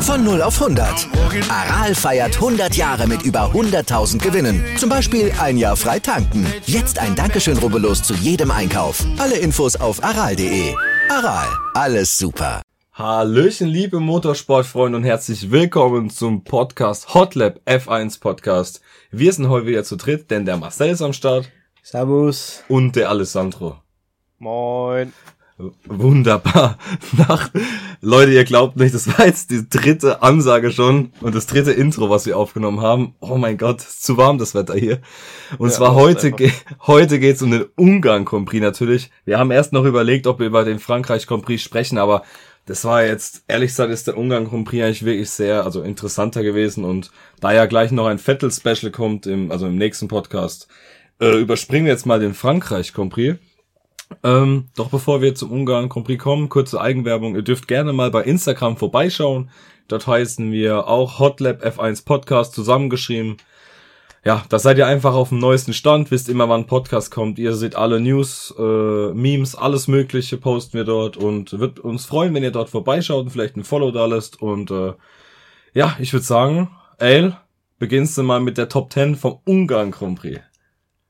Von 0 auf 100. Aral feiert 100 Jahre mit über 100.000 Gewinnen. Zum Beispiel ein Jahr frei tanken. Jetzt ein Dankeschön, rubbellos zu jedem Einkauf. Alle Infos auf aral.de. Aral, alles super. Hallöchen, liebe Motorsportfreunde und herzlich willkommen zum Podcast Hotlap F1 Podcast. Wir sind heute wieder zu dritt, denn der Marcel ist am Start Servus. und der Alessandro. Moin. Wunderbar. Nach, Leute, ihr glaubt nicht, das war jetzt die dritte Ansage schon und das dritte Intro, was wir aufgenommen haben. Oh mein Gott, ist zu warm das Wetter hier. Und Ja, zwar heute, ge heute geht's um den Ungarn Grand Prix natürlich. Wir haben erst noch überlegt, ob wir über den Frankreich Grand Prix sprechen, aber das war jetzt, ehrlich gesagt, ist der Ungarn Grand Prix eigentlich wirklich sehr, also interessanter gewesen und da ja gleich noch ein Vettel Special kommt, im, also im nächsten Podcast, äh, überspringen jetzt mal den Frankreich Grand Prix. Ähm, doch bevor wir zum Ungarn Prix kommen, kurze Eigenwerbung. Ihr dürft gerne mal bei Instagram vorbeischauen. Dort heißen wir auch Hotlab F1 Podcast zusammengeschrieben. Ja, da seid ihr einfach auf dem neuesten Stand, wisst immer, wann ein Podcast kommt. Ihr seht alle News, äh, Memes, alles Mögliche posten wir dort und wird uns freuen, wenn ihr dort vorbeischaut und vielleicht ein Follow da lässt. Und äh, ja, ich würde sagen, Ale, beginnst du mal mit der Top 10 vom Ungarn Grand Prix.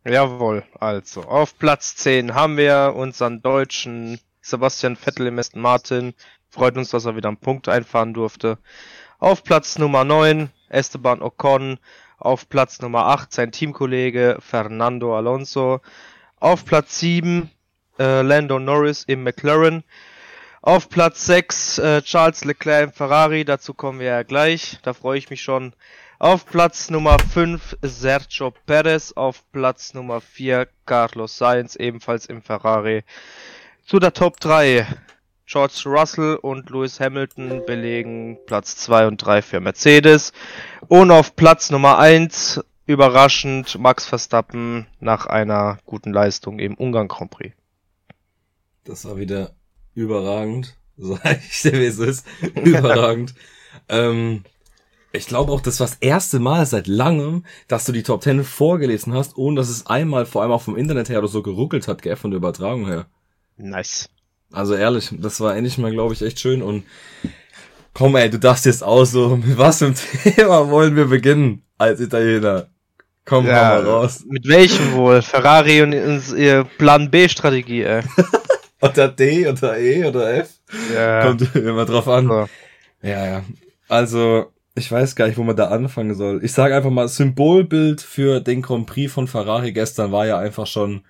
Jawohl, also auf Platz 10 haben wir unseren deutschen Sebastian Vettel im Aston Martin. Freut uns, dass er wieder einen Punkt einfahren durfte. Auf Platz Nummer 9 Esteban Ocon. Auf Platz Nummer 8 sein Teamkollege Fernando Alonso. Auf Platz 7 äh, Lando Norris im McLaren. Auf Platz 6 äh, Charles Leclerc im Ferrari, dazu kommen wir ja gleich, da freue ich mich schon. Auf Platz Nummer 5 Sergio Perez, auf Platz Nummer 4 Carlos Sainz, ebenfalls im Ferrari. Zu der Top 3 George Russell und Lewis Hamilton belegen Platz 2 und 3 für Mercedes. Und auf Platz Nummer 1 überraschend Max Verstappen nach einer guten Leistung im Ungarn Grand Prix. Das war wieder überragend. Sag ich dir, wie es ist. Überragend. ähm, ich glaube auch, das war das erste Mal seit langem, dass du die Top 10 vorgelesen hast, ohne dass es einmal, vor allem auch vom Internet her oder so geruckelt hat, gell, von der Übertragung her. Nice. Also ehrlich, das war endlich mal, glaube ich, echt schön und komm ey, du darfst jetzt auch so, mit was ein Thema wollen wir beginnen als Italiener? Komm Ja, mal raus. Mit welchem wohl? Ferrari und ihr Plan B-Strategie, ey. Oder D oder E oder F? Ja. Kommt immer drauf an. So. Ja, ja. Also, ich weiß gar nicht, wo man da anfangen soll. Ich sage einfach mal, Symbolbild für den Grand Prix von Ferrari gestern war ja einfach schon,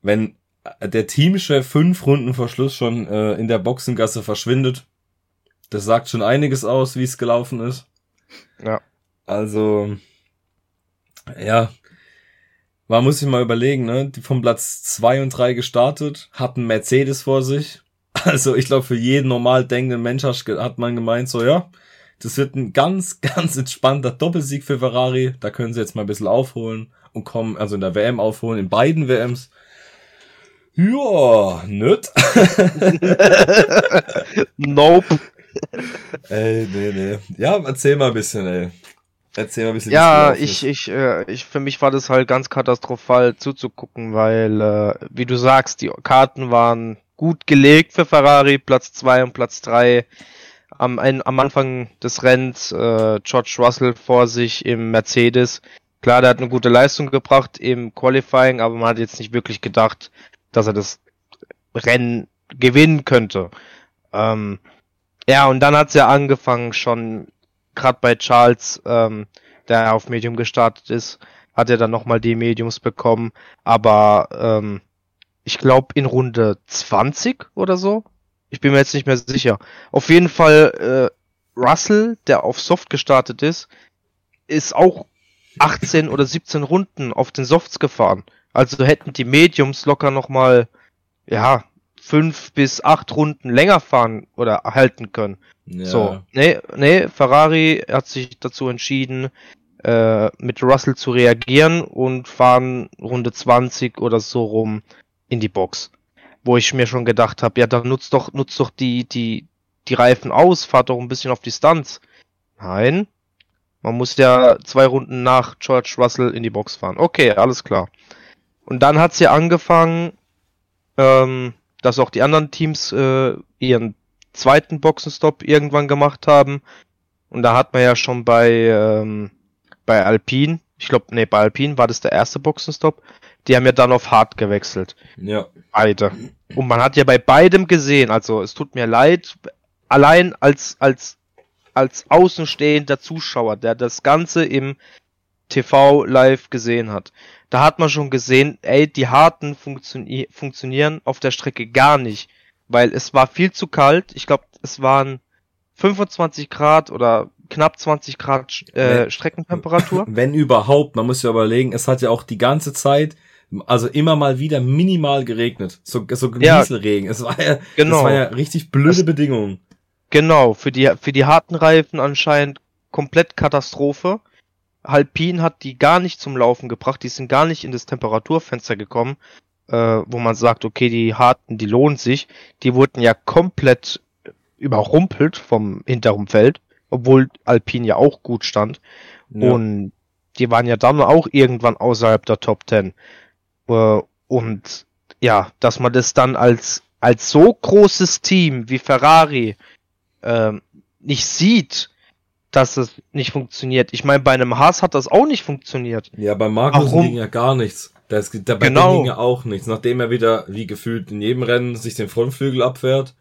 wenn der Teamchef fünf Runden vor Schluss schon äh, in der Boxengasse verschwindet. Das sagt schon einiges aus, wie es gelaufen ist. Ja. Also, ja. Man muss sich mal überlegen, ne? Die vom Platz zwei und drei gestartet, hatten Mercedes vor sich. Also ich glaube, für jeden normal denkenden Mensch hat hat man gemeint, so ja, das wird ein ganz, ganz entspannter Doppelsieg für Ferrari. Da können sie jetzt mal ein bisschen aufholen und kommen, also in der WM aufholen, in beiden WMs. Ja, nett. Nope. ey, nee, nee. Ja, erzähl mal ein bisschen, ey. Erzähl mal ein bisschen. Ja, ich, ich, äh, ich, für mich war das halt ganz katastrophal zuzugucken, weil, äh, wie du sagst, die Karten waren gut gelegt für Ferrari, Platz zwei und Platz drei Am, am Anfang des Rennens äh, George Russell vor sich im Mercedes. Klar, der hat eine gute Leistung gebracht im Qualifying, aber man hat jetzt nicht wirklich gedacht, dass er das Rennen gewinnen könnte. Ähm, ja, und dann hat's ja angefangen schon, gerade bei Charles, ähm, der auf Medium gestartet ist, hat er dann nochmal die Mediums bekommen, aber ähm, ich glaube in Runde 20 oder so. Ich bin mir jetzt nicht mehr sicher. Auf jeden Fall äh, Russell, der auf Soft gestartet ist, ist auch 18 oder 17 Runden auf den Softs gefahren. Also hätten die Mediums locker nochmal, ja, fünf bis acht Runden länger fahren oder halten können. Ja. So, nee, nee, Ferrari hat sich dazu entschieden, äh, mit Russell zu reagieren und fahren Runde 20 oder so rum in die Box. Wo ich mir schon gedacht habe, ja, dann nutzt doch, nutzt doch die, die, die Reifen aus, fahrt doch ein bisschen auf Distanz. Nein. Man muss ja zwei Runden nach George Russell in die Box fahren. Okay, alles klar. Und dann hat's ja angefangen, ähm, dass auch die anderen Teams äh, ihren zweiten Boxenstopp irgendwann gemacht haben. Und da hat man ja schon bei, ähm, bei Alpine, ich glaube, nee, bei Alpine war das der erste Boxenstopp, die haben ja dann auf Hard gewechselt. Ja. Beide. Und man hat ja bei beidem gesehen, also es tut mir leid, allein als, als, als außenstehender Zuschauer, der das Ganze im TV live gesehen hat, da hat man schon gesehen, ey, die Harten funktio funktionieren auf der Strecke gar nicht, weil es war viel zu kalt. Ich glaube, es waren 25 Grad oder knapp 20 Grad äh, Streckentemperatur. Wenn überhaupt, man muss ja überlegen, es hat ja auch die ganze Zeit, also immer mal wieder minimal geregnet, so so Genieselregen. Ja, es war ja, genau. das war ja richtig blöde das, Bedingungen. Genau, für die für die harten Reifen anscheinend komplett Katastrophe. Alpin hat die gar nicht zum Laufen gebracht, die sind gar nicht in das Temperaturfenster gekommen, äh, wo man sagt, okay, die harten, die lohnt sich. Die wurden ja komplett überrumpelt vom hinteren Feld, obwohl Alpin ja auch gut stand. Ja. Und die waren ja dann auch irgendwann außerhalb der Top Ten. Äh, und ja, dass man das dann als, als so großes Team wie Ferrari äh, nicht sieht, dass es nicht funktioniert. Ich meine, bei einem Haas hat das auch nicht funktioniert. Ja, bei Markus ging ja gar nichts. Das, dabei genau. ging ja auch nichts. Nachdem er wieder, wie gefühlt in jedem Rennen, sich den Frontflügel abfährt.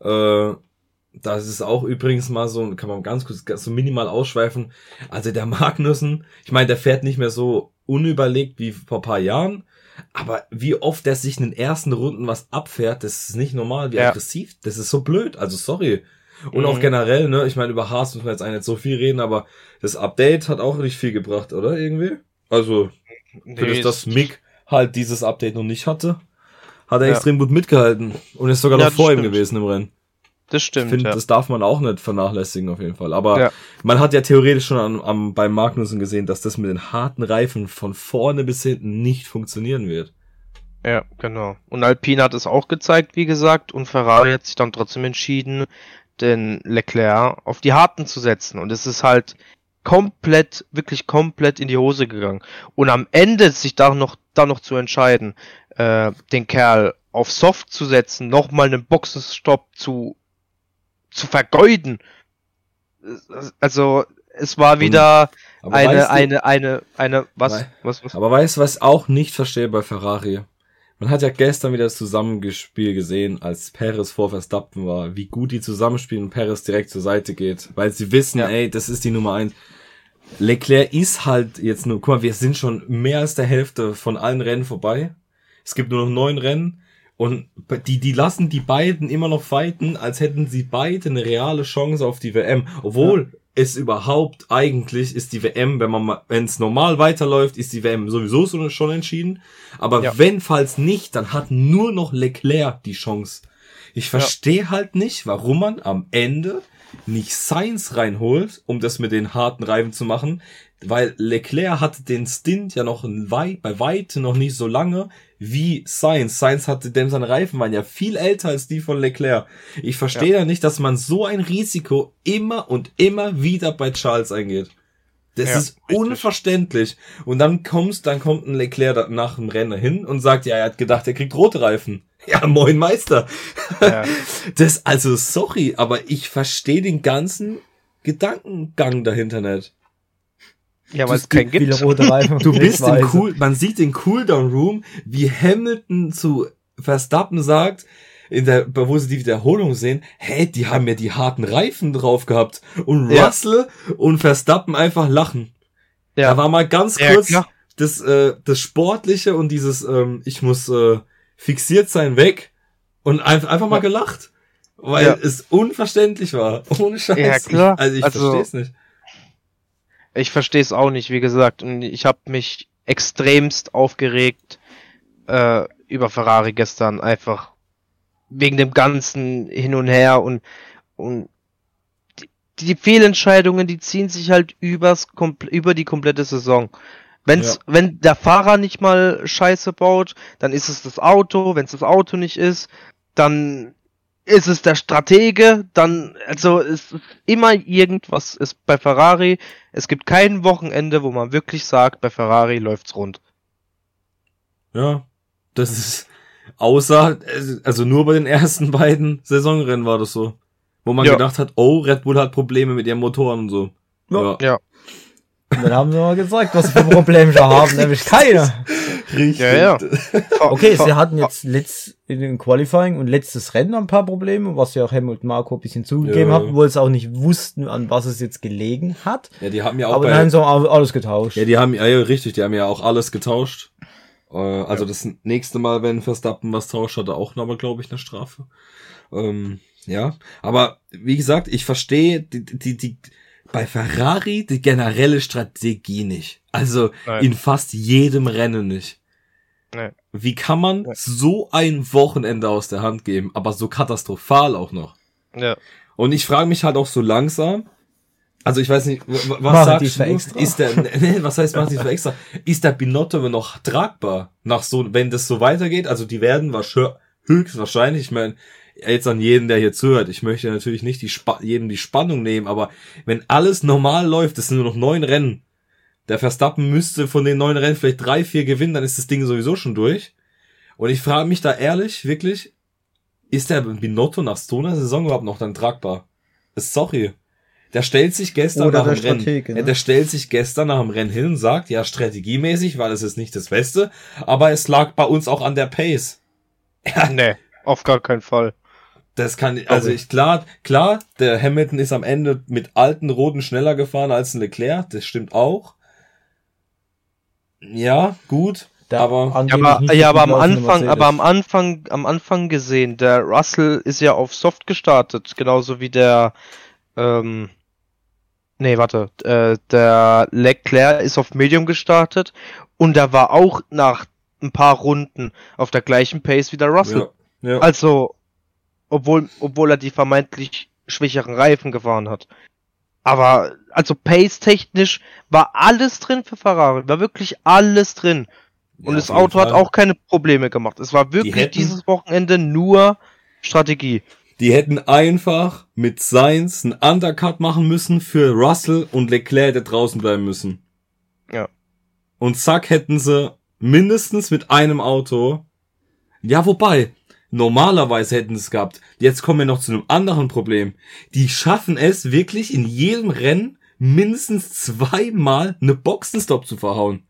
Äh, das ist auch übrigens mal so, kann man ganz kurz so minimal ausschweifen. Also der Magnussen, ich meine, der fährt nicht mehr so unüberlegt wie vor paar Jahren. Aber wie oft der sich in den ersten Runden was abfährt, das ist nicht normal, wie ja. aggressiv. Das ist so blöd. Also sorry. Und mhm. auch generell, ne, ich meine, über Haas müssen wir jetzt eigentlich nicht so viel reden, aber das Update hat auch nicht viel gebracht, oder? Irgendwie? Also, nee, für das, dass Mick halt dieses Update noch nicht hatte, hat er ja. extrem gut mitgehalten und ist sogar ja, noch vor stimmt. ihm gewesen im Rennen. Das stimmt. Ich finde, ja. das darf man auch nicht vernachlässigen auf jeden Fall. Aber ja. man hat ja theoretisch schon am, am, beim Magnussen gesehen, dass das mit den harten Reifen von vorne bis hinten nicht funktionieren wird. Ja, genau. Und Alpine hat es auch gezeigt, wie gesagt, und Ferrari hat sich dann trotzdem entschieden, den Leclerc auf die Harten zu setzen. Und es ist halt komplett, wirklich komplett in die Hose gegangen. Und am Ende sich da noch, da noch zu entscheiden, äh, den Kerl auf Soft zu setzen, nochmal einen Boxenstopp zu, zu vergeuden. Also, es war wieder eine, weißt du, eine, eine, eine, was, was, was? Aber weißt du, was auch nicht verstehe bei Ferrari? Man hat ja gestern wieder das Zusammenspiel gesehen, als Perez vor Verstappen war, wie gut die zusammenspielen und Perez direkt zur Seite geht, weil sie wissen, ja. ey, das ist die Nummer eins. Leclerc ist halt jetzt nur, guck mal, wir sind schon mehr als der Hälfte von allen Rennen vorbei. Es gibt nur noch neun Rennen und die, die lassen die beiden immer noch fighten, als hätten sie beide eine reale Chance auf die WM, obwohl ja es überhaupt eigentlich ist die WM, wenn man wenn es normal weiterläuft, ist die WM sowieso schon entschieden. Aber ja. wenn falls nicht, dann hat nur noch Leclerc die Chance. Ich verstehe ja. halt nicht, warum man am Ende nicht Sainz reinholt, um das mit den harten Reifen zu machen, weil Leclerc hatte den Stint ja noch weit, bei weitem noch nicht so lange wie Sainz. Sainz hatte, denn seine Reifen waren ja viel älter als die von Leclerc. Ich verstehe ja. nicht, dass man so ein Risiko immer und immer wieder bei Charles eingeht. Das ja, ist richtig. unverständlich. Und dann kommst, dann kommt ein Leclerc nach dem Rennen hin und sagt, ja, er hat gedacht, er kriegt rote Reifen. Ja, moin Meister. Ja. Das, also, sorry, aber ich verstehe den ganzen Gedankengang dahinter nicht. Ja, weil es keinen gibt. du bist im cool, man sieht den Cooldown Room, wie Hamilton zu Verstappen sagt, in der, wo sie die Wiederholung sehen, hey, die haben ja die harten Reifen drauf gehabt. Und Russell ja. und Verstappen einfach lachen. Ja. Da war mal ganz kurz ja, das, äh, das Sportliche und dieses, ähm, ich muss äh, fixiert sein weg und einfach, einfach mal gelacht. Weil ja. es unverständlich war. Ohne Scheiß. Ja, klar. Ich, also ich also, verstehe es nicht. Ich verstehe es auch nicht, wie gesagt. Und ich habe mich extremst aufgeregt äh, über Ferrari gestern. Einfach wegen dem ganzen Hin und Her und, und die, die Fehlentscheidungen, die ziehen sich halt übers, über die komplette Saison. Wenn's, ja. wenn der Fahrer nicht mal Scheiße baut, dann ist es das Auto. Wenn es das Auto nicht ist, dann ist es der Stratege, dann, also es ist immer irgendwas ist bei Ferrari. Es gibt kein Wochenende, wo man wirklich sagt, bei Ferrari läuft's rund. Ja, das ist außer, also nur bei den ersten beiden Saisonrennen war das so. Wo man Ja. gedacht hat, oh, Red Bull hat Probleme mit ihren Motoren und so. Ja. Ja. Und dann haben sie mal gesagt, was sie für Probleme schon haben, nämlich keine. Richtig. Ja, ja. Okay, sie hatten jetzt letzt, in den Qualifying und letztes Rennen ein paar Probleme, was ja auch Helmut Marko ein bisschen zugegeben Ja. hat, wo sie auch nicht wussten, an was es jetzt gelegen hat. Ja, die haben ja auch Aber bei, dann haben sie auch alles getauscht. ja, die haben, ja, ja, richtig, die haben ja auch alles getauscht. Äh, also das nächste Mal, wenn Verstappen was tauscht, hat er auch nochmal, glaube ich, eine Strafe. Ähm, ja, aber wie gesagt, ich verstehe die, die, die, bei Ferrari die generelle Strategie nicht. Also Nein. in fast jedem Rennen nicht. Nee. Wie kann man Nee. so ein Wochenende aus der Hand geben, aber so katastrophal auch noch? Ja. Und ich frage mich halt auch so langsam, also ich weiß nicht, was Machen sagst du? extra? Ist der, nee, was heißt machen die für extra? Ist der Binotto noch tragbar? Nach so, wenn das so weitergeht? Also die werden wahrscheinlich, höchstwahrscheinlich, ich meine, jetzt an jeden, der hier zuhört, ich möchte natürlich nicht die Spa jedem die Spannung nehmen, aber wenn alles normal läuft, es sind nur noch neun Rennen, der Verstappen müsste von den neun Rennen vielleicht drei, vier gewinnen, dann ist das Ding sowieso schon durch. Und ich frage mich da ehrlich, wirklich, ist der Binotto nach so einer Saison überhaupt noch dann tragbar? Sorry. Der stellt sich gestern Oder nach dem Rennen. Stratege, ne? Ja, der stellt sich gestern nach dem Rennen hin und sagt, ja, strategiemäßig war das jetzt nicht das Beste, aber es lag bei uns auch an der Pace. Nee, auf gar keinen Fall. Das kann, also Okay. ich, klar, klar, der Hamilton ist am Ende mit alten Roten schneller gefahren als ein Leclerc, das stimmt auch. Ja, gut, Der aber, Ja, aber, ja, aber am Anfang, aber am Anfang, am Anfang gesehen, der Russell ist ja auf Soft gestartet, genauso wie der, ähm, nee, warte, äh, der Leclerc ist auf Medium gestartet und da war auch nach ein paar Runden auf der gleichen Pace wie der Russell. ja, ja. Also, obwohl, obwohl er die vermeintlich schwächeren Reifen gefahren hat. Aber, also pace-technisch war alles drin für Ferrari, war wirklich alles drin. Und Ja, das Auto hat Fall. auch keine Probleme gemacht. Es war wirklich hätten- dieses Wochenende nur Strategie. Die hätten einfach mit Sainz einen Undercut machen müssen für Russell und Leclerc, der draußen bleiben müssen. Ja. Und zack hätten sie mindestens mit einem Auto. Ja, wobei, normalerweise hätten sie es gehabt. Jetzt kommen wir noch zu einem anderen Problem. Die schaffen es wirklich in jedem Rennen mindestens zweimal eine Boxenstopp zu verhauen.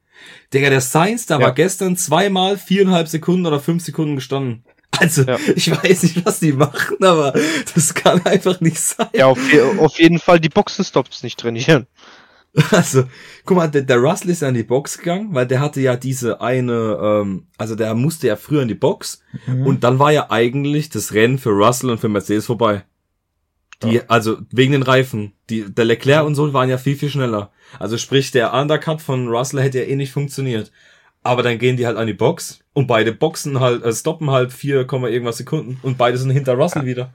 Digga, der Sainz, da Ja. war gestern zweimal viereinhalb Sekunden oder fünf Sekunden gestanden. Also, Ja. ich weiß nicht, was die machen, aber das kann einfach nicht sein. Ja, auf, auf jeden Fall die Boxenstops nicht trainieren. Also, guck mal, der, der Russell ist ja in die Box gegangen, weil der hatte ja diese eine, ähm, also der musste ja früher in die Box Mhm. und dann war ja eigentlich das Rennen für Russell und für Mercedes vorbei. Die, also wegen den Reifen. Die, der Leclerc und so waren ja viel, viel schneller. Also sprich, der Undercut von Russell hätte ja eh nicht funktioniert. Aber dann gehen die halt an die Box und beide Boxen halt, äh, stoppen halt 4, Komma irgendwas Sekunden und beide sind hinter Russell wieder.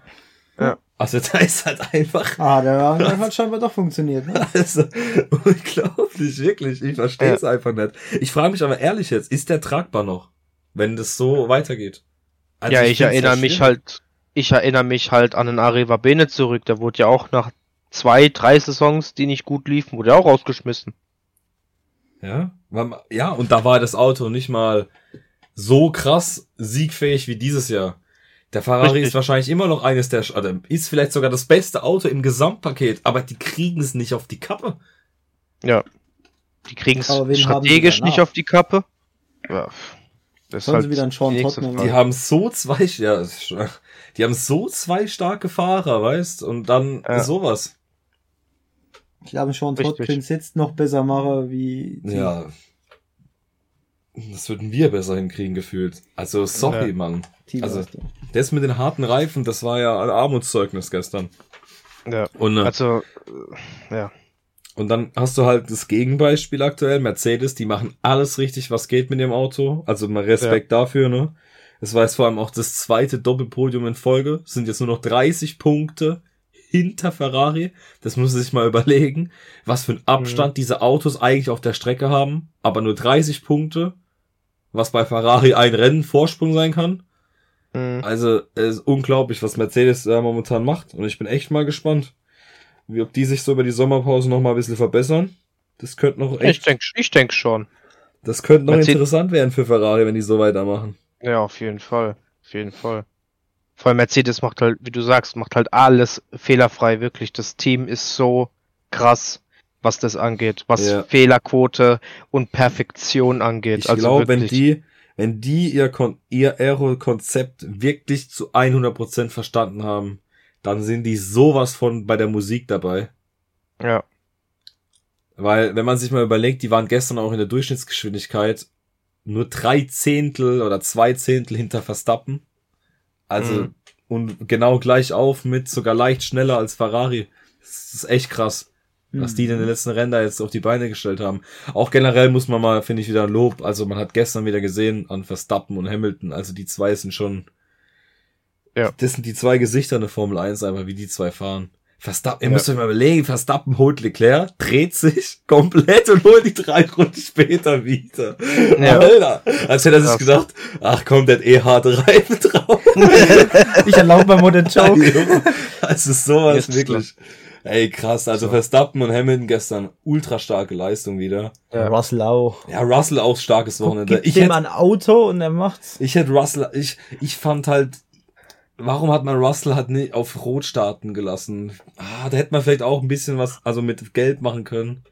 Ja. Also da ist halt einfach Ah, der Wagen hat scheinbar doch funktioniert, ne? also, unglaublich, wirklich. Ich verstehe Ja. es einfach nicht. Ich frage mich aber ehrlich jetzt, ist der tragbar noch, wenn das so weitergeht? Also ja, ich, find's erinnere mich halt, ich erinnere mich halt an den Arriva Bene zurück. Der wurde ja auch nach zwei, drei Saisons, die nicht gut liefen, wurde er auch rausgeschmissen. Ja, ja, und da war das Auto nicht mal so krass siegfähig wie dieses Jahr. Der Ferrari Richtig. ist wahrscheinlich immer noch eines der, oder ist vielleicht sogar das beste Auto im Gesamtpaket, aber die kriegen es nicht auf die Kappe. Ja. Die kriegen es strategisch nicht auf die Kappe. Ja. Das ist Sollen halt sie wieder einen Sean Tottenham. Die haben so zwei, ja, die haben so zwei starke Fahrer, weißt, und dann Ja. sowas. Ich glaube schon, könnte jetzt noch besser machen wie die- Ja. Das würden wir besser hinkriegen, gefühlt. Also, sorry, Ja. Mann. Teamleistung. Das mit den harten Reifen, das war ja ein Armutszeugnis gestern. Ja. Und, äh, Also, äh, ja. und dann hast du halt das Gegenbeispiel aktuell. Mercedes, die machen alles richtig, was geht mit dem Auto. Also mal Respekt dafür, ne? Es war jetzt vor allem auch das zweite Doppelpodium in Folge. Es sind jetzt nur noch 30 Punkte hinter Ferrari. Das muss man sich mal überlegen, was für einen Abstand diese Autos eigentlich auf der Strecke haben. Aber nur 30 Punkte, was bei Ferrari ein Rennen Vorsprung sein kann. Mhm. Also, es ist unglaublich, was Mercedes da momentan macht. Und ich bin echt mal gespannt, wie ob die sich so über die Sommerpause noch mal ein bisschen verbessern. Das könnte noch Ich echt, denke ich denk schon. Das könnte noch Mercedes- interessant werden für Ferrari, wenn die so weitermachen. Ja, auf jeden Fall. Auf jeden Fall. Vor allem Mercedes macht halt, wie du sagst, macht halt alles fehlerfrei, wirklich. Das Team ist so krass, was das angeht, was Ja. Fehlerquote und Perfektion angeht. Ich also glaube, wenn die, wenn die ihr, Kon ihr Aero-Konzept wirklich zu 100% verstanden haben, dann sind die sowas von bei der Musik dabei. Ja, Weil, wenn man sich mal überlegt, die waren gestern auch in der Durchschnittsgeschwindigkeit nur drei Zehntel oder zwei Zehntel hinter Verstappen. Also, Mhm. und genau gleich auf mit sogar leicht schneller als Ferrari. Das ist echt krass, was die in den letzten Rennen da jetzt auf die Beine gestellt haben. Auch generell muss man mal, finde ich, wieder ein Lob. Also, man hat gestern wieder gesehen an Verstappen und Hamilton. Also, die zwei sind schon, Ja. das sind die zwei Gesichter in der Formel 1 einfach, wie die zwei fahren. Verstappen, ihr Ja. müsst euch mal überlegen, Verstappen holt Leclerc, dreht sich komplett und holt die drei Runden später wieder. Ja. Alter, als hätte er sich gedacht, ach komm, der hat eh harte Reifen drauf. Ich erlaube mir mal den Joke. Es ist sowas Jetzt wirklich. Ey, krass. Also Verstappen und Hamilton gestern ultra starke Leistung wieder. Ja. Russell auch. Ja, Russell auch starkes Wochenende. Gib Ich dem hätte, ein Auto und er macht's. ich hätte Russell, ich, ich fand halt, warum hat man Russell halt nicht auf Rot starten gelassen? Ah, da hätte man vielleicht auch ein bisschen was, also mit Geld machen können.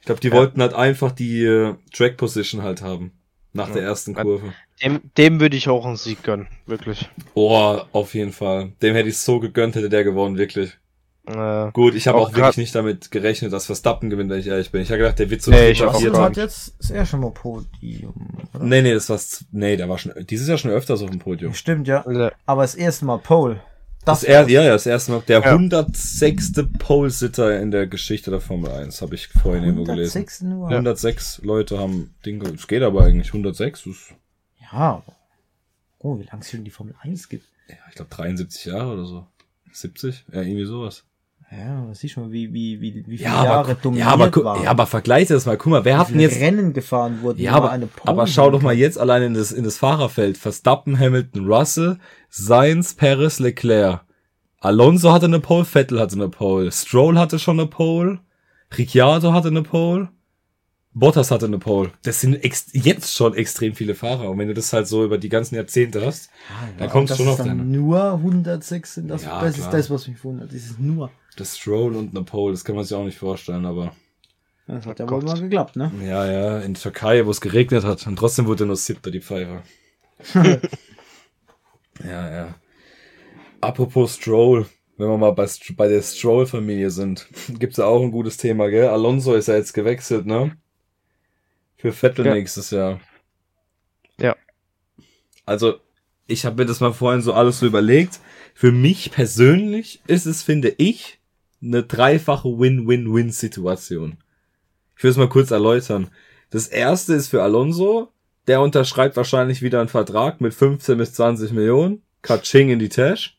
Ich glaube, die wollten halt einfach die äh, Track Position halt haben. Nach der ersten Ja. Kurve. dem, dem würde ich auch einen Sieg gönnen, wirklich. Oh, auf jeden Fall. Dem hätte ich so gegönnt, hätte der gewonnen, wirklich. Äh, Gut, ich habe Auch auch, wirklich nicht damit gerechnet, dass Verstappen gewinnt, wenn ich ehrlich bin. Ich habe gedacht, der wird so Nee, ich auch hat jetzt das erste Mal Podium. Oder? Nee, nee, das war's. Nee, der war schon dieses Jahr schon öfters auf dem Podium. Stimmt, ja. Aber das erste Mal Pole. Das er, ja, ja, das erste Mal. Der Ja. 106. Pole-Sitter in der Geschichte der Formel 1, habe ich vorhin irgendwo gelesen. 106 nur. 106 Leute haben Ding, es geht aber eigentlich 106, das ist, Ja. Oh, wie lange es schon die Formel 1 gibt. ja, ich glaube 73 Jahre oder so. 70? Ja, irgendwie sowas. Ja, das siehst du mal, wie, wie, wie, wie viele Ja, Jahre aber, dominiert ja, aber, waren. ja, aber vergleiche das mal. Guck mal, wer hat denn jetzt, Rennen gefahren wurden. Ja, aber, aber schau doch mal jetzt allein in das, in das Fahrerfeld. Verstappen, Hamilton, Russell, Sainz, Perez, Leclerc. Alonso hatte eine Pole, Vettel hatte eine Pole, Stroll hatte schon eine Pole, Ricciardo hatte eine Pole, Bottas hatte eine Pole. Das sind ex jetzt schon extrem viele Fahrer. Und wenn du das halt so über die ganzen Jahrzehnte hast, dann kommst du schon auf dann deine. nur 106 sind das. Ja, das klar. ist das, was mich wundert. Das ist nur. Das Stroll und eine Pole, das kann man sich auch nicht vorstellen, aber Das hat ja Oh wohl mal geklappt, ne? ja, ja, in Türkei, wo es geregnet hat. Und trotzdem wurde nur siebter, die Pfeife. ja, ja. Apropos Stroll, wenn wir mal bei, bei der Stroll-Familie sind, gibt's ja auch ein gutes Thema, gell? Alonso ist ja jetzt gewechselt, ne? Für Vettel Ja. nächstes Jahr. Ja. Also, ich habe mir das mal vorhin so alles so überlegt. Für mich persönlich ist es, finde ich, eine dreifache Win-Win-Win-Situation. Ich will es mal kurz erläutern. Das erste ist für Alonso, der unterschreibt wahrscheinlich wieder einen Vertrag mit 15 bis 20 Millionen, Kaching in die Tasche.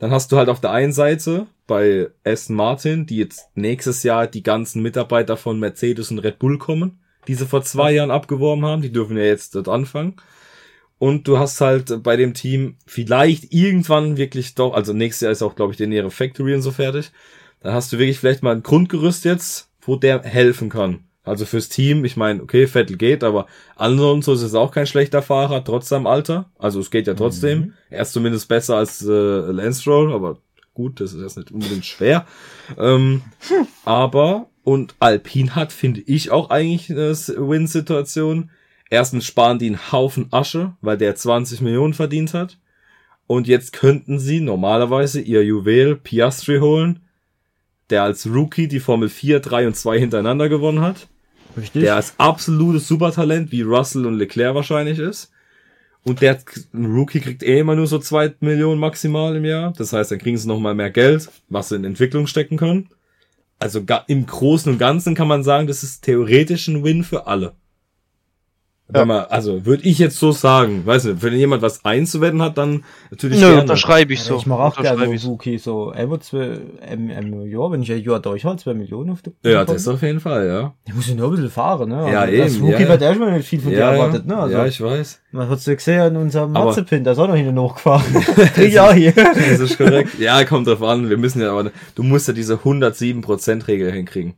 Dann hast du halt auf der einen Seite bei Aston Martin, die jetzt nächstes Jahr die ganzen Mitarbeiter von Mercedes und Red Bull kommen, die sie vor zwei Jahren abgeworben haben, die dürfen ja jetzt dort anfangen. Und du hast halt bei dem Team vielleicht irgendwann wirklich doch, also nächstes Jahr ist auch, glaube ich, den ihre Factory und so fertig. Dann hast du wirklich vielleicht mal ein Grundgerüst jetzt, wo der helfen kann. Also fürs Team, ich meine, okay, Vettel geht, aber Alonso ist jetzt auch kein schlechter Fahrer, trotz seinem Alter. Also es geht ja trotzdem. Er ist zumindest besser als äh, Lance Stroll, aber gut, das ist jetzt nicht unbedingt schwer. Ähm, aber, und Alpine hat, finde ich, auch eigentlich eine Win-Situation. Erstens sparen die einen Haufen Asche, weil der 20 Millionen verdient hat. Und jetzt könnten sie normalerweise ihr Juwel Piastri holen, der als Rookie die Formel 4, 3 und 2 hintereinander gewonnen hat. Richtig. Der als absolutes Supertalent, wie Russell und Leclerc wahrscheinlich ist. Und der ein Rookie kriegt eh immer nur so zwei Millionen maximal im Jahr. Das heißt, dann kriegen sie noch mal mehr Geld, was sie in Entwicklung stecken können. Also im Großen und Ganzen kann man sagen, das ist theoretisch ein Win für alle. Ja. Man, also würde ich jetzt so sagen, weiß nicht, wenn jemand was einzuwenden hat, dann natürlich Nö, gerne. unterschreibe ich Ja, so. ich mache auch gerne so ich so. Er wird zwei, ähm, ähm, ja, wenn ich ein Jahr durchhalte, zwei Millionen auf der Ja, das auf jeden Fall, ja. Der muss ja nur ein bisschen fahren, ne? Ja, Also, eben, Als Rookie ja, ja. wird erstmal nicht viel von dir Ja, erwartet, ja. ne? Also, ja, ich weiß. man hat's ja gesehen in unserem Matzepin, der ist auch noch hinten hochgefahren. Ich auch hier. Das ist korrekt. Ja, kommt drauf an. Wir müssen ja aber, du musst ja diese 107% Regel hinkriegen.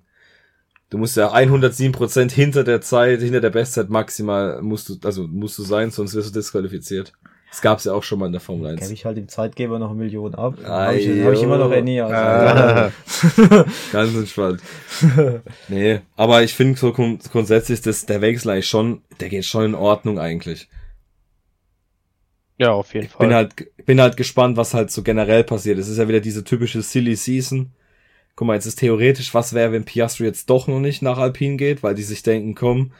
Du musst ja 107% hinter der Zeit, hinter der Bestzeit maximal musst du, also musst du sein, sonst wirst du disqualifiziert. Das gab's ja auch schon mal in der Formel 1. Gebe ich halt dem Zeitgeber noch eine Million ab. Ah, Habe ich, hab ich immer noch Annie. Also. Ah. Ganz entspannt. nee, aber ich finde so grund grundsätzlich, dass der Wechsel eigentlich schon, der geht schon in Ordnung eigentlich. Ja, auf jeden Ich Fall. bin halt, bin halt gespannt, was halt so generell passiert. Es ist ja wieder diese typische Silly Season. Guck mal, jetzt ist theoretisch, was wäre, wenn Piastri jetzt doch noch nicht nach Alpine geht, weil die sich denken, komm,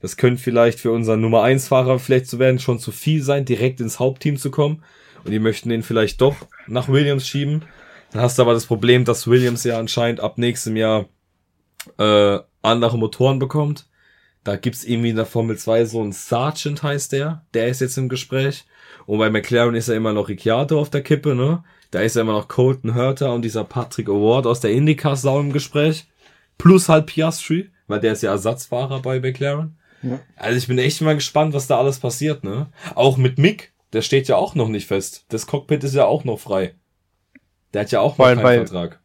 das könnte vielleicht für unseren Nummer 1 Fahrer vielleicht zu werden schon zu viel sein, direkt ins Hauptteam zu kommen. Und die möchten den vielleicht doch nach Williams schieben. Dann hast du aber das Problem, dass Williams ja anscheinend ab nächstem Jahr äh, andere Motoren bekommt. Da gibt's irgendwie in der Formel 2 so einen Sargent heißt der, der ist jetzt im Gespräch. Und bei McLaren ist ja immer noch Ricciardo auf der Kippe, ne? Da ist ja immer noch Colton Herter und dieser Patrick Award aus der IndyCar Sau im Gespräch. Plus halt Piastri, weil der ist ja Ersatzfahrer bei McLaren. Ja. Also ich bin echt mal gespannt, was da alles passiert, ne? Auch mit Mick, der steht ja auch noch nicht fest. Das Cockpit ist ja auch noch frei. Der hat ja auch Vor noch keinen bei- Vertrag.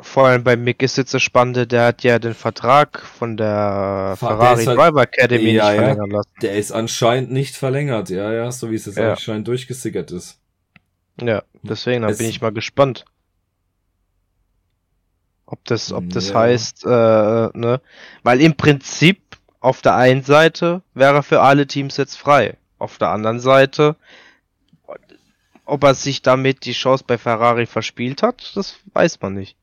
Vor allem bei Mick ist jetzt das Spannende, der hat ja den Vertrag von der Ferrari der halt- Driver Academy Ja, nicht verlängern lassen. Der ist anscheinend nicht verlängert, ja, ja, so wie es jetzt Ja. anscheinend durchgesickert ist. Ja, deswegen, da bin ich mal gespannt. Ob das, ob das Ja. heißt, äh, ne? Weil im Prinzip auf der einen Seite wäre für alle Teams jetzt frei. Auf der anderen Seite, ob er sich damit die Chance bei Ferrari verspielt hat, das weiß man nicht.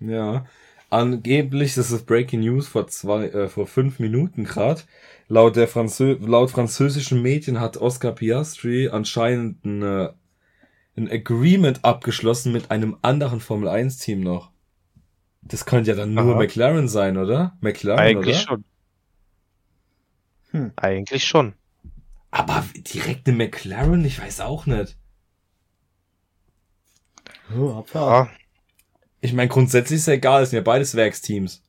Ja. Angeblich, das ist Breaking News vor zwei, äh, vor fünf Minuten grad. Laut der Franzö laut französischen Medien hat Oscar Piastri anscheinend ein, äh, ein Agreement abgeschlossen mit einem anderen Formel 1 Team noch. Das könnte ja dann nur Aha. McLaren sein, oder? McLaren, Eigentlich oder? schon. Hm. Eigentlich schon. Aber direkt eine McLaren, ich weiß auch nicht. Oh, Abfahrt. Ja, Ich meine, grundsätzlich ist ja egal, es sind ja beides Werksteams.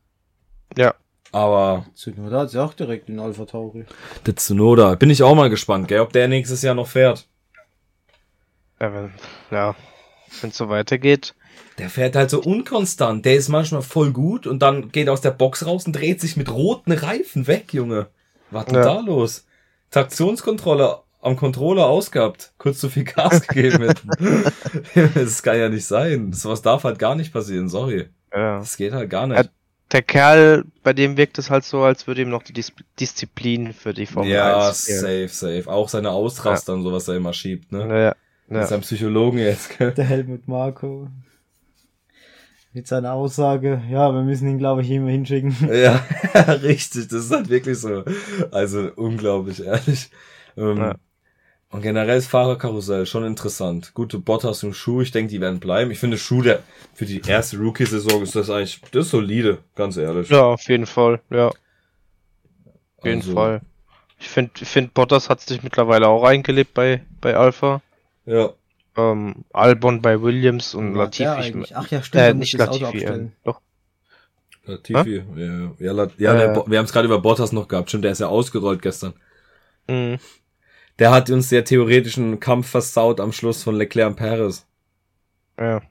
ja. Aber Tsunoda hat sie auch direkt in Alpha Tauri. der Tsunoda, bin ich auch mal gespannt, gell, ob der nächstes Jahr noch fährt. Ja, wenn ja, wenn es so weitergeht. Der fährt halt so unkonstant. Der ist manchmal voll gut und dann geht er aus der Box raus und dreht sich mit roten Reifen weg, Junge. Was denn Ja. da los? Traktionskontrolle am Controller ausgehabt. Kurz zu viel Gas gegeben. das kann ja nicht sein. Sowas darf halt gar nicht passieren, sorry. Ja. Das geht halt gar Ja, nicht. Der Kerl, bei dem wirkt es halt so, als würde ihm noch die Dis Disziplin für die Formel Ja, 1 fehlen. safe, safe. Auch seine Ausraster und sowas er immer schiebt, ne? Ja, Mit ja. seinem Psychologen jetzt, gell? Der Helmut Marko. Mit seiner Aussage, ja, wir müssen ihn, glaube ich, immer hinschicken. Ja, richtig, das ist halt wirklich so. Also unglaublich, ehrlich. Ähm, Ja. Und generell das Fahrerkarussell, schon interessant. Gute Bottas und Schuh, ich denke, die werden bleiben. Ich finde Schuh, der für die erste Rookie-Saison ist das eigentlich, das ist solide, ganz ehrlich. ja, auf jeden Fall, ja, auf jeden Also, Fall. Ich finde, ich find, Bottas hat sich mittlerweile auch eingelebt bei, bei Alpha. Ja, Ähm, Albon bei Williams und der Latifi. Ach ja, stimmt, äh, der nicht das Auto Latifi, äh, abstellen. doch. Latifi, ja, ja, ja der, Äh. Bo- wir haben es gerade über Bottas noch gehabt, stimmt, der ist ja ausgerollt gestern. Mhm. Der hat uns der theoretischen Kampf versaut am Schluss von Leclerc und Perez. Ja.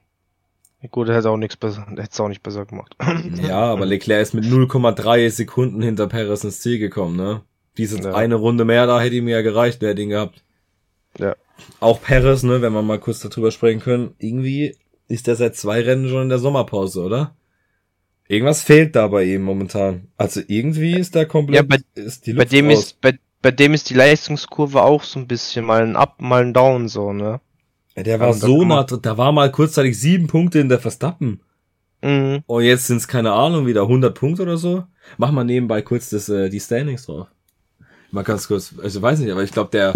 Gut, er hätte auch nichts besser, er hätte es auch nicht besser gemacht. Ja, aber Leclerc ist mit 0,3 Sekunden hinter Perez ins Ziel gekommen, ne? Diese Ja. eine Runde mehr, da hätte ihm ja gereicht, wer hätte ihn gehabt. Ja. Auch Perez, ne, wenn wir mal kurz darüber sprechen können, irgendwie ist der seit zwei Rennen schon in der Sommerpause, oder? Irgendwas fehlt da bei ihm momentan. Also irgendwie ist da komplett, Ja, bei- ist die bei Luft dem raus. ist, bei, bei dem ist die Leistungskurve auch so ein bisschen mal ein Up, mal ein Down, so, ne? Ja, der war so nah, da war mal kurzzeitig sieben Punkte in der Verstappen. Mhm. Und jetzt sind es keine Ahnung, wieder 100 Punkte oder so. Mach mal nebenbei kurz das, äh, die Standings drauf. Mal ganz kurz, also weiß nicht, aber ich glaube der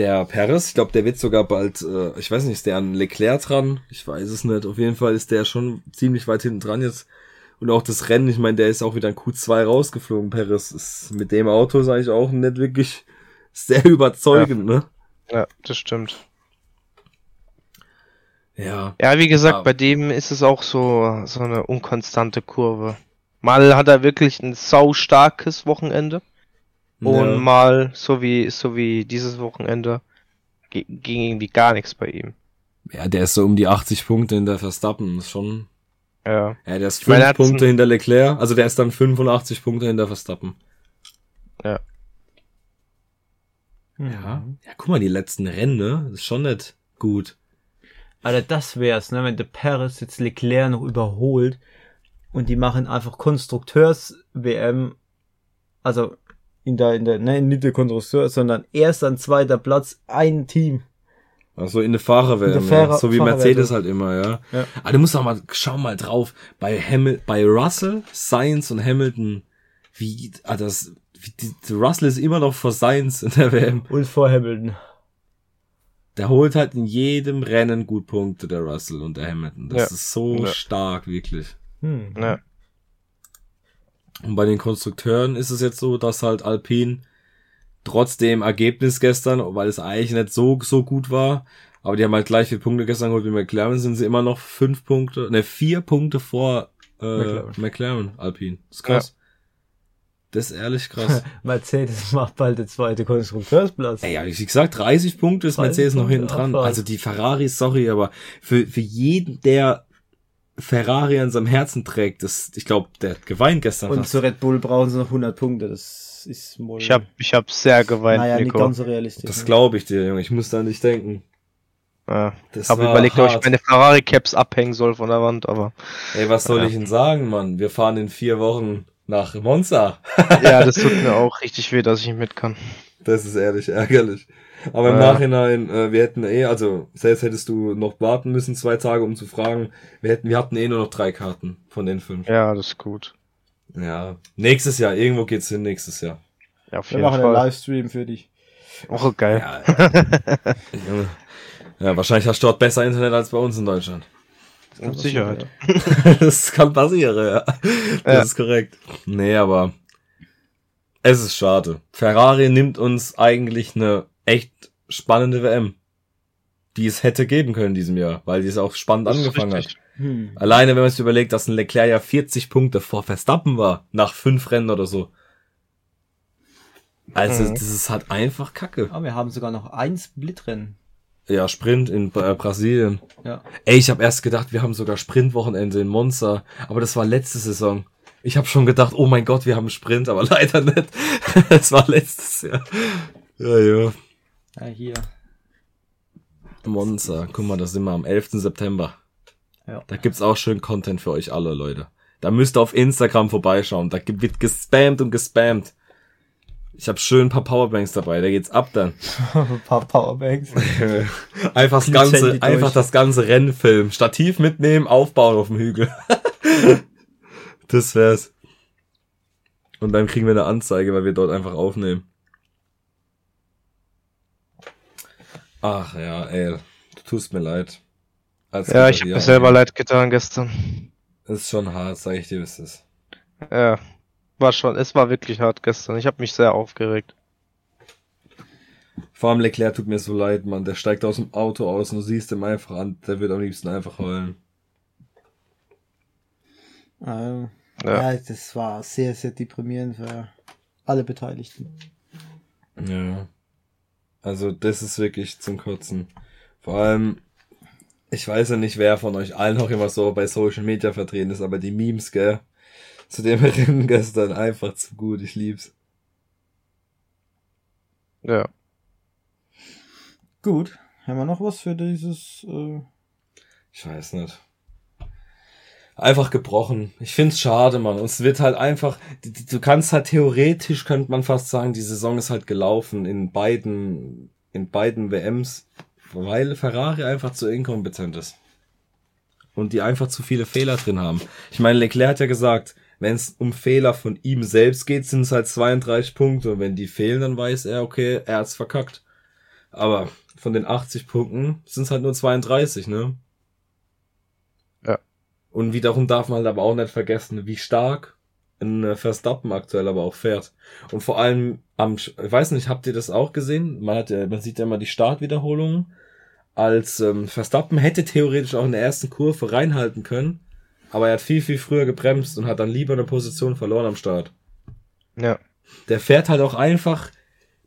der Perez, ich glaube der wird sogar bald, äh, ich weiß nicht, ist der an Leclerc dran? Ich weiß es nicht. Auf jeden Fall ist der schon ziemlich weit hinten dran jetzt. Und auch das Rennen, ich meine, der ist auch wieder in Q2 rausgeflogen. Perez ist mit dem Auto ist eigentlich auch nicht wirklich sehr überzeugend, ne? Ja, das stimmt. Ja. Ja, wie gesagt, Ja. bei dem ist es auch so, so eine unkonstante Kurve. Mal hat er wirklich ein sau starkes Wochenende und ja. mal, so wie, so wie dieses Wochenende, ging irgendwie gar nichts bei ihm. Ja, der ist so um die 80 Punkte in der Verstappen. Das ist schon, Ja. Ja, der ist fünf meine, er hat's Punkte ein- hinter Leclerc, also der ist dann 85 Punkte hinter Verstappen. Ja. Ja. Ja, guck mal, die letzten Rennen, ne? Das ist schon nicht gut. Alter, das wär's, ne, wenn der Paris jetzt Leclerc noch überholt und die machen einfach Konstrukteurs-WM, also in der, in der, ne, nicht der Konstrukteur, sondern erst an zweiter Platz ein Team. Also in der Fahrerwelt, In der Fahrer- ja. so wie. Mercedes halt immer, ja. Ja. Aber du musst auch mal, schau mal drauf, bei Hamil bei Russell, Sainz und Hamilton, wie, ah, das, wie, die, Russell ist immer noch vor Sainz in der WM. Und vor Hamilton. Der holt halt in jedem Rennen gut Punkte, der Russell und der Hamilton. Das Ja. ist so Ja. stark, wirklich. Hm. Ja. Und bei den Konstrukteuren ist es jetzt so, dass halt Alpine trotz dem Ergebnis gestern, weil es eigentlich nicht so, so gut war, aber die haben halt gleich viele Punkte gestern geholt wie McLaren, sind sie immer noch fünf Punkte, ne, vier Punkte vor äh, McLaren. McLaren. Alpine. Das ist krass. Das ist ehrlich krass. Mercedes macht bald der zweite Konstrukteursplatz. Ja, wie gesagt, 30 Punkte ist 30 Mercedes noch hinten dran. Also die Ferrari, sorry, aber für, für jeden, der Ferrari an seinem Herzen trägt, das, ich glaube, der hat geweint gestern Und fast. zu Red Bull brauchen sie noch 100 Punkte, das ist wohl, Ich hab, ich hab sehr geweint, naja, nicht Nico. ganz so realistisch. Das ne? glaube ich dir, Junge. Ich muss da nicht denken. Ja. Das Ich habe überlegt, ob ich hart. meine Ferrari-Caps abhängen soll von der Wand, aber Ey, was soll Ja. ich Ihnen sagen, Mann? Wir fahren in vier Wochen nach Monza. ja, das tut mir auch richtig weh, dass ich nicht mit kann. Das ist ehrlich ärgerlich. Aber im Ja. Nachhinein, äh, wir hätten eh, also selbst hättest du noch warten müssen, zwei Tage, um zu fragen. Wir hätten, wir hatten eh nur noch drei Karten von den fünf. Ja, das ist gut. Ja. Nächstes Jahr, irgendwo geht's hin, nächstes Jahr. Ja, auf Wir jeden machen einen Fall. Livestream für dich. Oh, geil. Ja, ja, wahrscheinlich hast du dort besser Internet als bei uns in Deutschland. Mit Sicherheit. das kann passieren, ja. Das Ja. ist korrekt. Nee, aber es ist schade. Ferrari nimmt uns eigentlich eine echt spannende WM, die es hätte geben können in diesem Jahr, weil die es auch spannend Das angefangen hat. Hm. Alleine, wenn man sich überlegt, dass ein Leclerc ja 40 Punkte vor Verstappen war, nach fünf Rennen oder so. Also, Mhm. das ist halt einfach Kacke. Aber wir haben sogar noch ein Split-Rennen. Ja, Sprint in Bra- Brasilien. Ja. Ey, ich habe erst gedacht, wir haben sogar Sprintwochenende in Monza, aber das war letzte Saison. Ich habe schon gedacht, oh mein Gott, wir haben Sprint, aber leider nicht. Es war letztes Jahr. Ja, ja. Ja, hier. Monza, guck mal, da sind wir am 11. September. Ja. Da gibt's auch schön Content für euch alle, Leute. Da müsst ihr auf Instagram vorbeischauen. Da wird gespammt und gespammt. Ich habe schön ein paar Powerbanks dabei, da geht's ab dann. Ein paar Powerbanks. Einfach das ganze, einfach durch. das ganze Rennfilm. Stativ mitnehmen, aufbauen auf dem Hügel. das wär's. Und dann kriegen wir eine Anzeige, weil wir dort einfach aufnehmen. Ach ja, ey. Du tust mir leid. Als Ja, ich habe mir selber leid getan gestern. Ist schon hart, sag ich dir, wie es ist. Ja, war schon, es war wirklich hart gestern. Ich habe mich sehr aufgeregt. Vor allem Leclerc tut mir so leid, Mann. Der steigt aus dem Auto aus und du siehst ihm einfach an, der wird am liebsten einfach heulen. Ähm, Ja. ja. das war sehr, sehr deprimierend für alle Beteiligten. Ja. Also, das ist wirklich zum Kotzen. Vor allem, ich weiß ja nicht, wer von euch allen noch immer so bei Social Media vertreten ist, aber die Memes, gell? Zu dem Rennen gestern einfach zu gut, ich lieb's. Ja. Gut. Haben wir noch was für dieses, äh, Ich weiß nicht. Einfach gebrochen. Ich find's schade, Mann. Und es wird halt einfach, du- du kannst halt theoretisch, könnte man fast sagen, die Saison ist halt gelaufen in beiden, in beiden WMs, weil Ferrari einfach zu inkompetent ist. Und die einfach zu viele Fehler drin haben. Ich meine, Leclerc hat ja gesagt, wenn es um Fehler von ihm selbst geht, sind es halt 32 Punkte. Und wenn die fehlen, dann weiß er, okay, er hat's verkackt. Aber von den 80 Punkten sind es halt nur 32, ne? Und wiederum darf man halt aber auch nicht vergessen, wie stark ein äh, Verstappen aktuell aber auch fährt. Und vor allem am, ich weiß nicht, habt ihr das auch gesehen? Man hat ja, man sieht ja immer die Startwiederholungen. Als ähm, Verstappen hätte theoretisch auch in der ersten Kurve reinhalten können, aber er hat viel, viel früher gebremst und hat dann lieber eine Position verloren am Start. Ja. Der fährt halt auch einfach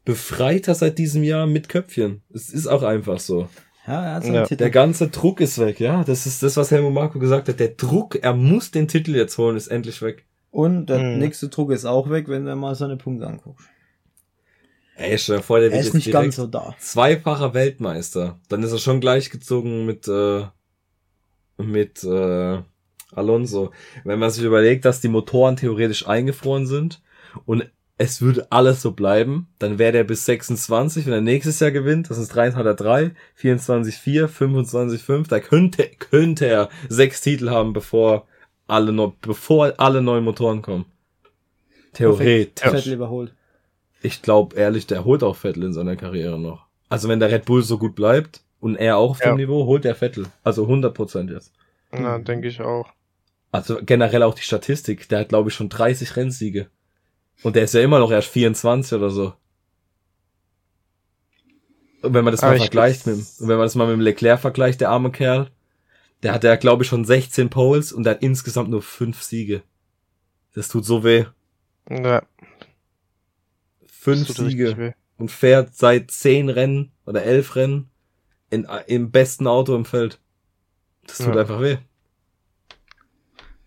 befreiter seit diesem Jahr mit Köpfchen. Es ist auch einfach so. Ja, er hat seinen Ja. Titel. Der ganze Druck ist weg, ja. Das ist das, was Helmut Marko gesagt hat. Der Druck, er muss den Titel jetzt holen, ist endlich weg. Und der Mhm. nächste Druck ist auch weg, wenn du mal seine Punkte anguckst. Ey, stell dir vor, der Er wird ist jetzt nicht ganz so da. zweifacher Weltmeister. Dann ist er schon gleichgezogen mit, äh, mit, äh, Alonso. Wenn man sich überlegt, dass die Motoren theoretisch eingefroren sind und es würde alles so bleiben, dann wäre der bis 26, wenn er nächstes Jahr gewinnt, das ist 3 hat er 3, 24 4, 25 5, da könnte, könnte er sechs Titel haben, bevor alle bevor alle neuen Motoren kommen. Theoretisch. Vettel überholt. Ich glaube ehrlich, der holt auch Vettel in seiner Karriere noch. Also wenn der Red Bull so gut bleibt und er auch auf Ja. dem Niveau, holt der Vettel. Also 100% jetzt. Ja, denke ich auch. Also generell auch die Statistik. Der hat glaube ich schon 30 Rennsiege. Und der ist ja immer noch erst 24 oder so. Und wenn man das Aber mal ich- vergleicht mit, und wenn man das mal mit dem Leclerc vergleicht, der arme Kerl, der hat ja glaube ich schon 16 Poles und hat insgesamt nur 5 Siege. Das tut so weh. Ja, 5 das tut richtig Siege. und fährt seit zehn Rennen oder elf Rennen in, im besten Auto im Feld. Das tut Ja. einfach weh.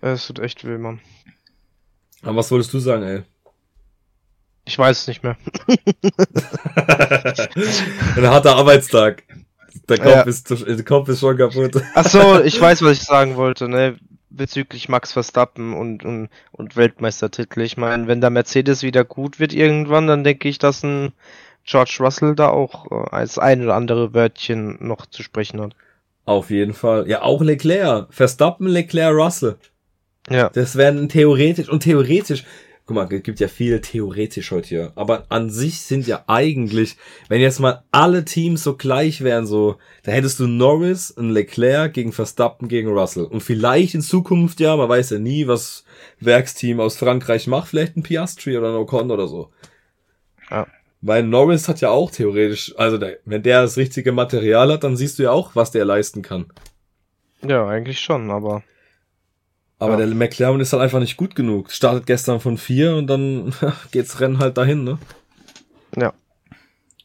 Ja, Es tut echt weh, Mann. Aber was wolltest du sagen, ey? Ich weiß es nicht mehr. Ein harter Arbeitstag. Der Kopf, Ja. ist, der Kopf ist schon kaputt. Ach so, ich weiß, was ich sagen wollte, ne? Bezüglich Max Verstappen und, und, und Weltmeistertitel. Ich meine, wenn der Mercedes wieder gut wird irgendwann, dann denke ich, dass ein George Russell da auch äh, als ein oder andere Wörtchen noch zu sprechen hat. Auf jeden Fall. Ja, auch Leclerc. Verstappen, Leclerc, Russell. Ja, Das werden theoretisch und theoretisch. Guck mal, es gibt ja viel theoretisch heute hier. Aber an sich sind ja eigentlich, wenn jetzt mal alle Teams so gleich wären, so, da hättest du Norris und Leclerc gegen Verstappen gegen Russell. Und vielleicht in Zukunft, ja, man weiß ja nie, was Werksteam aus Frankreich macht, vielleicht ein Piastri oder ein Ocon oder so. Ja. Weil Norris hat ja auch theoretisch, also der, wenn der das richtige Material hat, dann siehst du ja auch, was der leisten kann. ja, eigentlich schon, aber Aber Ja. der McLaren ist halt einfach nicht gut genug. Startet gestern von vier und dann geht's Rennen halt dahin, ne? ja.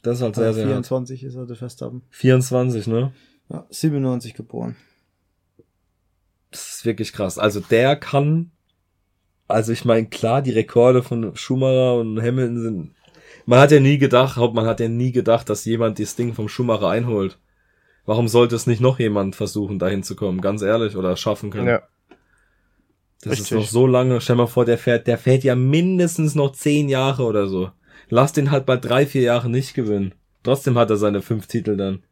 Das ist halt sehr, Also sehr hart. 24 ist er der Verstappen. 24, ne? Ja, 97 geboren. Das ist wirklich krass. Also der kann, also ich meine, klar, die Rekorde von Schumacher und Hamilton sind, man hat ja nie gedacht, man hat ja nie gedacht, dass jemand das Ding vom Schumacher einholt. Warum sollte es nicht noch jemand versuchen, dahin zu kommen? Ganz ehrlich, oder schaffen können? Ja. Das ist Richtig. noch so lange. Stell mal vor, der fährt, der fährt ja mindestens noch zehn Jahre oder so. Lass den halt mal drei, vier Jahre nicht gewinnen. Trotzdem hat er seine fünf Titel dann.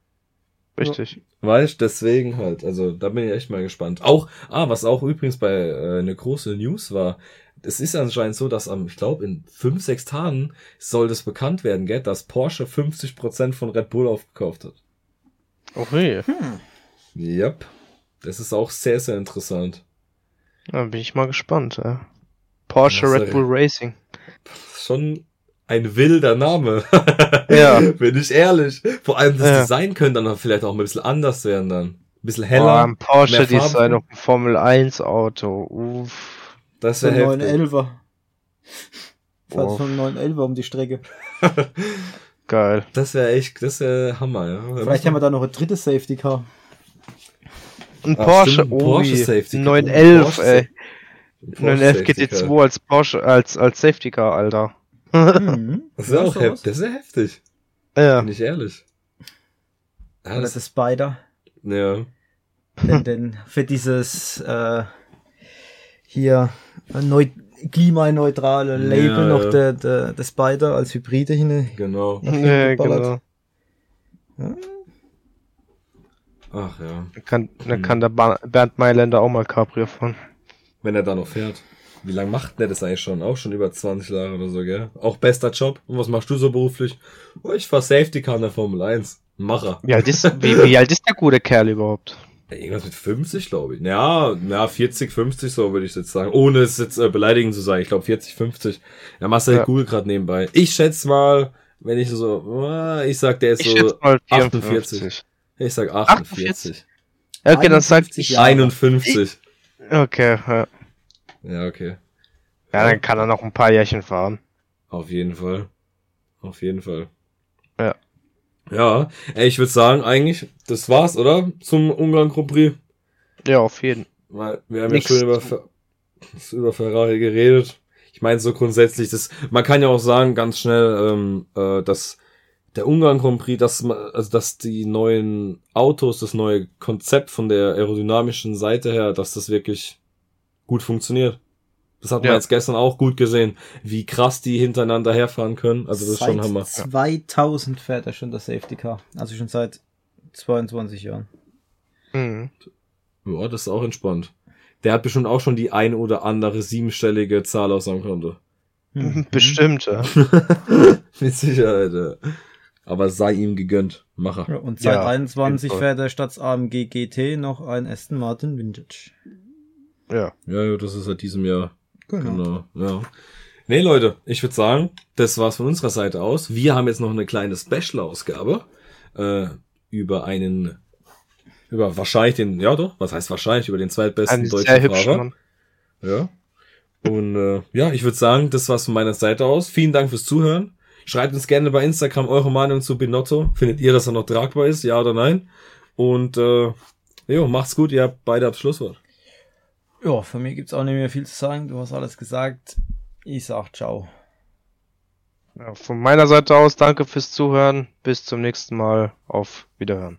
Richtig. Weißt, deswegen halt. Also da bin ich echt mal gespannt. Auch, ah, was auch übrigens bei äh, eine große News war. Es ist anscheinend so, dass am, ich glaube, in fünf, sechs Tagen soll das bekannt werden, gell, dass Porsche 50% von Red Bull aufgekauft hat. Okay. Yep. Das ist auch sehr, sehr interessant. Da bin ich mal gespannt. Ja. Porsche Ja, Red sorry. Bull Racing. Schon ein wilder Name. Ja. Bin ich ehrlich. Vor allem das Ja. Design könnte dann vielleicht auch ein bisschen anders werden dann. Ein bisschen heller. ein Porsche. Design auf dem Formel 1 Auto. Uff. Das Der wäre heftig. 911er. Fährt Wow. von 911er um die Strecke. Geil. Das wäre echt, das wäre Hammer, ja. Vielleicht haben wir da noch ein drittes Safety Car. Ein Ah, Porsche, stimmt, ein Porsche Safety Car. 911, Porsche ey. Porsche 911 Safety GT2 Car. als Porsche, als, als Safety Car, Alter. Mhm. Das ist ja auch heftig. Das ist ja heftig. Ja. Bin ich ehrlich. Ja, Oder das, das Spider. ja. denn, denn für dieses äh, hier neu, klimaneutrale Label Ja, noch ja. der, der, der Spider als Hybride hin. genau. Ja, genau. Ach ja. Dann kann, dann Hm. kann der Bernd Mailänder auch mal Cabrio fahren. Wenn er da noch fährt. Wie lange macht der das eigentlich schon? Auch schon über 20 Jahre oder so, gell? Auch bester Job. Und was machst du so beruflich? Oh, ich fahr Safety Car in der Formel 1. Macher. Wie alt ist, wie, wie alt ist der gute Kerl überhaupt? Ja, Irgendwas mit 50, glaube ich. Ja, ja, 40, 50 so würde ich jetzt sagen. Ohne es jetzt äh, beleidigend zu sagen. Ich glaube 40, 50. Ja, Marcel Ja. Google gerade nebenbei. Ich schätze mal, wenn ich so, ah, ich sag, der ist Ich so, schätze mal 48. 54. ich sag 48. Ja, Okay, dann sag 51 ich. Jahre. 51. Okay, ja. Ja, okay. ja, dann kann er noch ein paar Jährchen fahren. Auf jeden Fall. Auf jeden Fall. Ja. Ja, ey, ich würde sagen, eigentlich, das war's, oder? Zum Ungarn Grand Prix. Ja, auf jeden. Weil wir haben Nix ja schon über, Fer- über Ferrari geredet. Ich meine, so grundsätzlich, das, man kann ja auch sagen, ganz schnell, ähm, äh, dass der Ungarn Grand Prix, dass, also, dass die neuen Autos, das neue Konzept von der aerodynamischen Seite her, dass das wirklich gut funktioniert. Das hat man Ja. jetzt gestern auch gut gesehen, wie krass die hintereinander herfahren können. Also das ist schon seit Hammer. 2000 fährt er schon das Safety Car. Also schon seit 22 Jahren. Mhm. Ja, das ist auch entspannt. Der hat bestimmt auch schon die ein oder andere siebenstellige Zahl auf seinem Konto. Mhm. Bestimmt, ja. Mit Sicherheit, ja. Aber sei ihm gegönnt. Macher. Ja, und seit Ja, 21 auf jeden Fall. fährt er statt AMG GT noch ein Aston Martin Vintage. Ja. Ja, ja, das ist seit diesem Jahr. Genau. Genau, ja. Nee, Leute, ich würde sagen, das war's von unserer Seite aus. Wir haben jetzt noch eine kleine Special-Ausgabe äh, über einen, über wahrscheinlich den, ja doch, was heißt wahrscheinlich, über den zweitbesten Ein deutschen sehr hübscher Fahrer. Mann. Ja. Und äh, ja, ich würde sagen, das war's von meiner Seite aus. Vielen Dank fürs Zuhören. Schreibt uns gerne bei Instagram eure Meinung zu Binotto. Findet ihr, dass er noch tragbar ist, ja oder nein? Und äh, jo, macht's gut, ihr habt beide das Schlusswort. Ja, für mich gibt's auch nicht mehr viel zu sagen. Du hast alles gesagt. Ich sag ciao. Ja, von meiner Seite aus danke fürs Zuhören. Bis zum nächsten Mal. Auf Wiederhören.